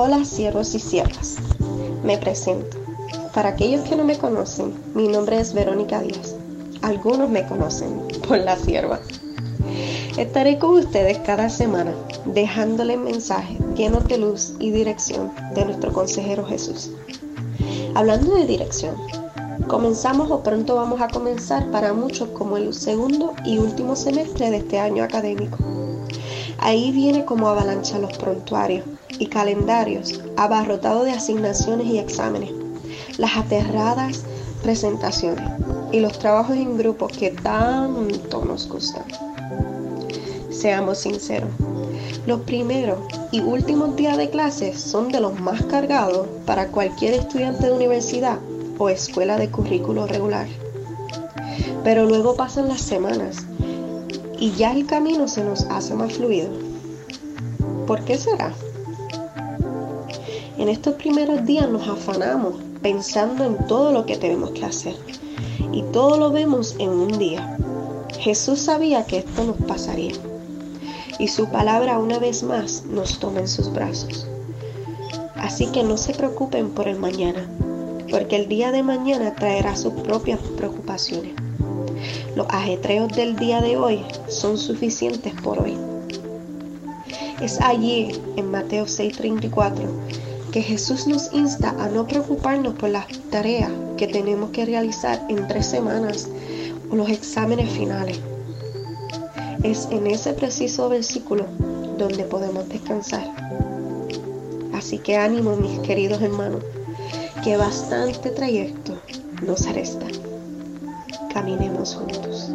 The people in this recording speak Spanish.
Hola siervos y siervas, me presento. Para aquellos que no me conocen, mi nombre es Verónica Díaz. Algunos me conocen por la sierva. Estaré con ustedes cada semana dejándoles mensajes llenos de luz y dirección de nuestro consejero Jesús. Hablando de dirección, comenzamos o pronto vamos a comenzar para muchos como el segundo y último semestre de este año académico. Ahí viene como avalancha los prontuarios y calendarios abarrotados de asignaciones y exámenes, las aterradas presentaciones y los trabajos en grupo que tanto nos gustan. Seamos sinceros, los primeros y últimos días de clases son de los más cargados para cualquier estudiante de universidad o escuela de currículo regular. Pero luego pasan las semanas y ya el camino se nos hace más fluido. ¿Por qué será? En estos primeros días nos afanamos pensando en todo lo que tenemos que hacer y todo lo vemos en un día. Jesús sabía que esto nos pasaría y su palabra una vez más nos toma en sus brazos. Así que no se preocupen por el mañana, porque el día de mañana traerá sus propias preocupaciones. Los ajetreos del día de hoy son suficientes por hoy. Es allí, en Mateo 6:34, que Jesús nos insta a no preocuparnos por las tareas que tenemos que realizar en tres semanas o los exámenes finales. Es en ese preciso versículo donde podemos descansar. Así que ánimo mis queridos hermanos, que bastante trayecto nos resta. Caminemos juntos.